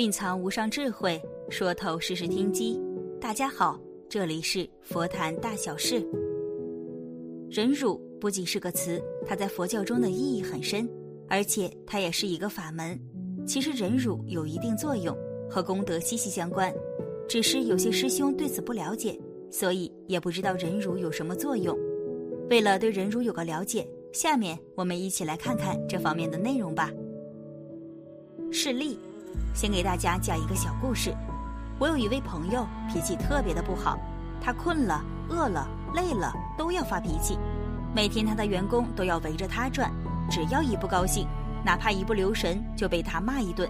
蕴藏无上智慧，说透世事听机。大家好，这里是佛谈大小事。忍辱不仅是个词，它在佛教中的意义很深，而且它也是一个法门。其实忍辱有一定作用，和功德息息相关。只是有些师兄对此不了解，所以也不知道忍辱有什么作用。为了对忍辱有个了解，下面我们一起来看看这方面的内容吧。示例。先给大家讲一个小故事。我有一位朋友，脾气特别的不好。他困了、饿了、累了都要发脾气。每天他的员工都要围着他转，只要一不高兴，哪怕一不留神就被他骂一顿。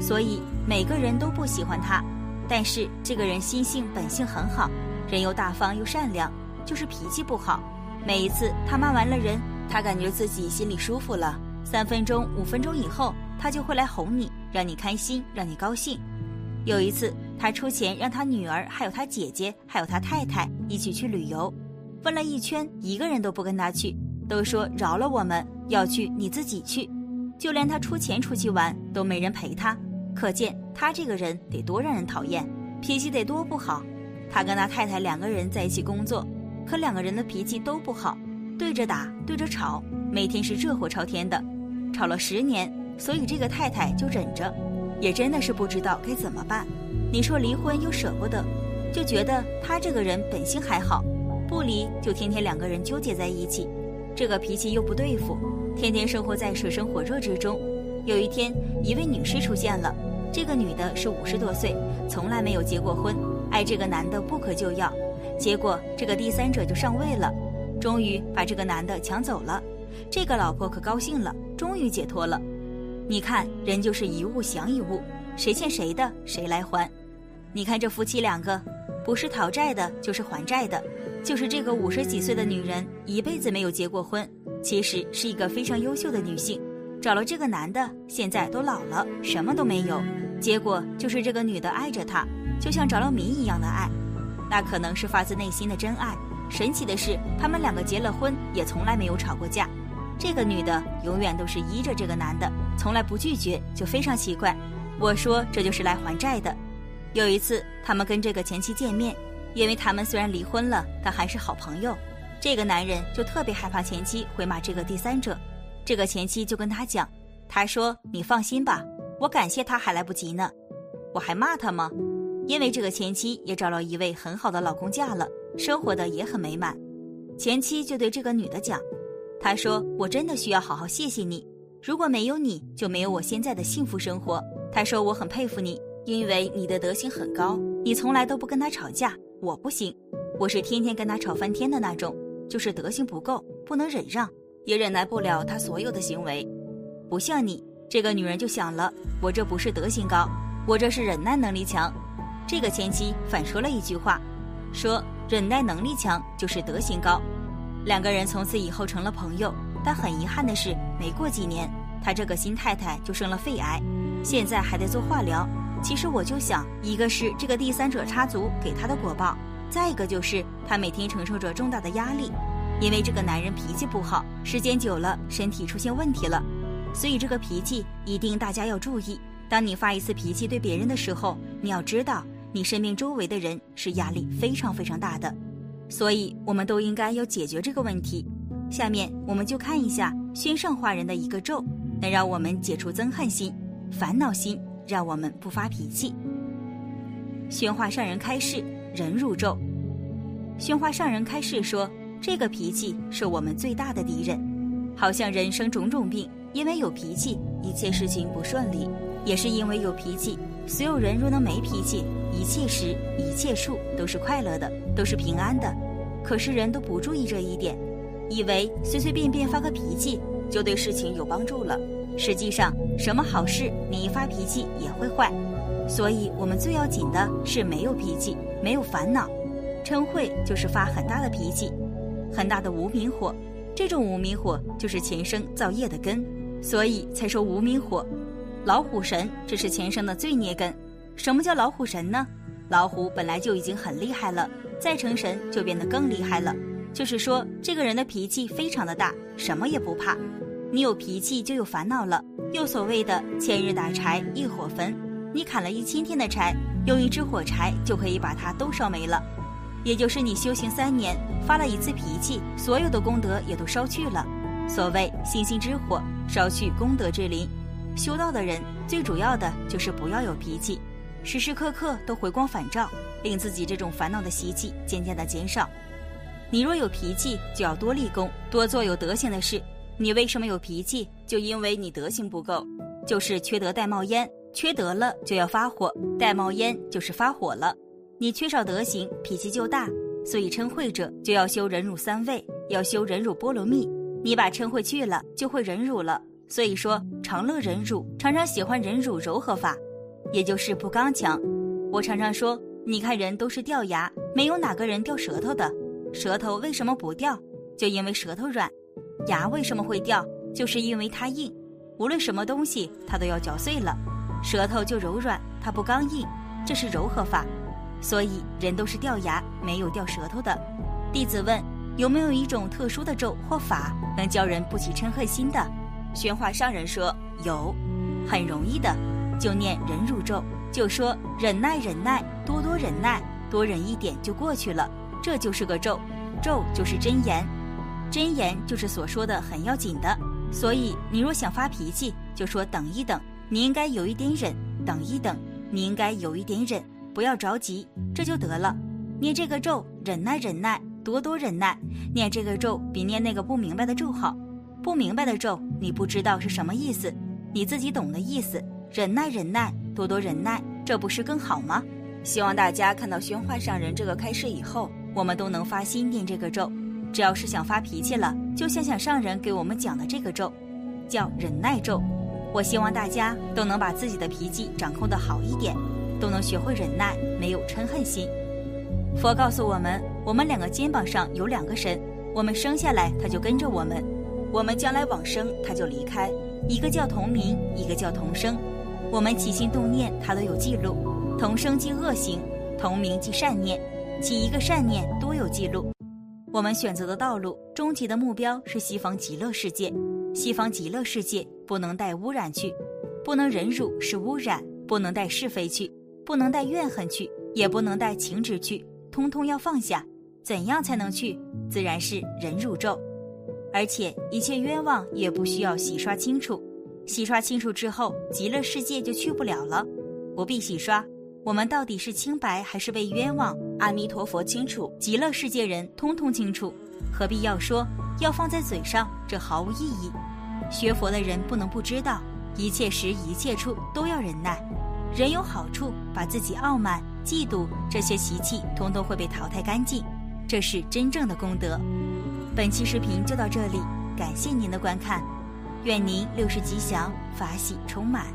所以每个人都不喜欢他。但是这个人心性本性很好，人又大方又善良，就是脾气不好。每一次他骂完了人，他感觉自己心里舒服了。三分钟、五分钟以后，他就会来哄你。让你开心，让你高兴。有一次，他出钱让他女儿、还有他姐姐、还有他太太一起去旅游，问了一圈，一个人都不跟他去，都说饶了我们，要去你自己去。就连他出钱出去玩，都没人陪他。可见他这个人得多让人讨厌，脾气得多不好。他跟他太太两个人在一起工作，可两个人的脾气都不好，对着打，对着吵，每天是热火朝天的，吵了十年。所以这个太太就忍着，也真的是不知道该怎么办。你说离婚又舍不得，就觉得他这个人本性还好，不离就天天两个人纠结在一起，这个脾气又不对付，天天生活在水深火热之中。有一天，一位女士出现了，这个女的是五十多岁，从来没有结过婚，爱这个男的不可救药，结果这个第三者就上位了，终于把这个男的抢走了，这个老婆可高兴了，终于解脱了。你看，人就是一物降一物，谁欠谁的，谁来还。你看这夫妻两个，不是讨债的，就是还债的。就是这个五十几岁的女人，一辈子没有结过婚，其实是一个非常优秀的女性，找了这个男的，现在都老了，什么都没有。结果就是这个女的爱着他，就像着了迷一样的爱，那可能是发自内心的真爱。神奇的是，他们两个结了婚，也从来没有吵过架。这个女的永远都是依着这个男的，从来不拒绝，就非常奇怪。我说这就是来还债的。有一次，他们跟这个前妻见面，因为他们虽然离婚了，但还是好朋友。这个男人就特别害怕前妻会骂这个第三者。这个前妻就跟他讲：“他说你放心吧，我感谢他还来不及呢，我还骂他吗？因为这个前妻也找了一位很好的老公嫁了，生活的也很美满。前妻就对这个女的讲。”他说：“我真的需要好好谢谢你，如果没有你，就没有我现在的幸福生活。”他说：“我很佩服你，因为你的德行很高，你从来都不跟他吵架。我不行，我是天天跟他吵翻天的那种，就是德行不够，不能忍让，也忍耐不了他所有的行为。不像你这个女人就想了，我这不是德行高，我这是忍耐能力强。”这个前妻反说了一句话，说：“忍耐能力强就是德行高。”两个人从此以后成了朋友，但很遗憾的是，没过几年，他这个新太太就生了肺癌，现在还在做化疗。其实我就想，一个是这个第三者插足给他的果报，再一个就是他每天承受着重大的压力，因为这个男人脾气不好，时间久了身体出现问题了，所以这个脾气一定大家要注意。当你发一次脾气对别人的时候，你要知道，你身边周围的人是压力非常非常大的。所以，我们都应该要解决这个问题。下面，我们就看一下宣上化人的一个咒，能让我们解除憎恨心、烦恼心，让我们不发脾气。宣化上人开示：忍辱咒。宣化上人开示说，这个脾气是我们最大的敌人，好像人生种种病，因为有脾气，一切事情不顺利，也是因为有脾气。所有人若能没脾气，一切时一切处都是快乐的，都是平安的。可是人都不注意这一点，以为随随便便发个脾气就对事情有帮助了。实际上，什么好事你一发脾气也会坏。所以我们最要紧的是没有脾气，没有烦恼。嗔恚就是发很大的脾气，很大的无名火。这种无名火就是前生造业的根，所以才说无名火。老虎神，这是前生的罪孽根。什么叫老虎神呢？老虎本来就已经很厉害了，再成神就变得更厉害了。就是说，这个人的脾气非常的大，什么也不怕。你有脾气就有烦恼了。又所谓的“千日打柴一火焚”，你砍了一千天的柴，用一支火柴就可以把它都烧没了。也就是你修行三年，发了一次脾气，所有的功德也都烧去了。所谓星星之火，烧去功德之林。修道的人最主要的就是不要有脾气，时时刻刻都回光返照，令自己这种烦恼的习气渐渐的减少。你若有脾气，就要多立功，多做有德行的事。你为什么有脾气？就因为你德行不够，就是缺德带冒烟，缺德了就要发火，带冒烟就是发火了。你缺少德行，脾气就大，所以嗔恚者就要修忍辱三味，要修忍辱波罗蜜。你把嗔恚去了，就会忍辱了。所以说，常乐忍辱，常常喜欢忍辱柔和法，也就是不刚强。我常常说，你看人都是掉牙，没有哪个人掉舌头的。舌头为什么不掉？就因为舌头软。牙为什么会掉？就是因为它硬。无论什么东西，它都要嚼碎了。舌头就柔软，它不刚硬，这是柔和法。所以人都是掉牙，没有掉舌头的。弟子问：有没有一种特殊的咒或法，能教人不起嗔恨心的？宣化上人说有，很容易的，就念忍辱咒，就说忍耐忍耐，多多忍耐，多忍一点就过去了。这就是个咒，咒就是真言，真言就是所说的很要紧的。所以你若想发脾气，就说等一等，你应该有一点忍，等一等，你应该有一点忍。不要着急，这就得了。念这个咒，忍耐，忍耐，多多忍耐。念这个咒比念那个不明白的咒好。不明白的咒，你不知道是什么意思，你自己懂的意思。忍耐，忍耐，多多忍耐，这不是更好吗？希望大家看到宣化上人这个开示以后，我们都能发心念这个咒。只要是想发脾气了，就想想上人给我们讲的这个咒，叫忍耐咒。我希望大家都能把自己的脾气掌控的好一点。都能学会忍耐，没有嗔恨心。佛告诉我们，我们两个肩膀上有两个神，我们生下来他就跟着我们，我们将来往生他就离开。一个叫同名，一个叫同生。我们起心动念他都有记录。同生即恶行，同名即善念，起一个善念都有记录。我们选择的道路，终极的目标是西方极乐世界。西方极乐世界不能带污染去，不能忍辱是污染，不能带是非去。不能带怨恨去，也不能带情执去，通通要放下。怎样才能去？自然是忍辱咒。而且一切冤枉也不需要洗刷清楚，洗刷清楚之后，极乐世界就去不了了。不必洗刷，我们到底是清白还是被冤枉？阿弥陀佛清楚，极乐世界人通通清楚，何必要说？要放在嘴上，这毫无意义。学佛的人不能不知道，一切时一切处都要忍耐。人有好处，把自己傲慢、嫉妒这些习气，通通会被淘汰干净，这是真正的功德。本期视频就到这里，感谢您的观看，愿您六时吉祥，法喜充满。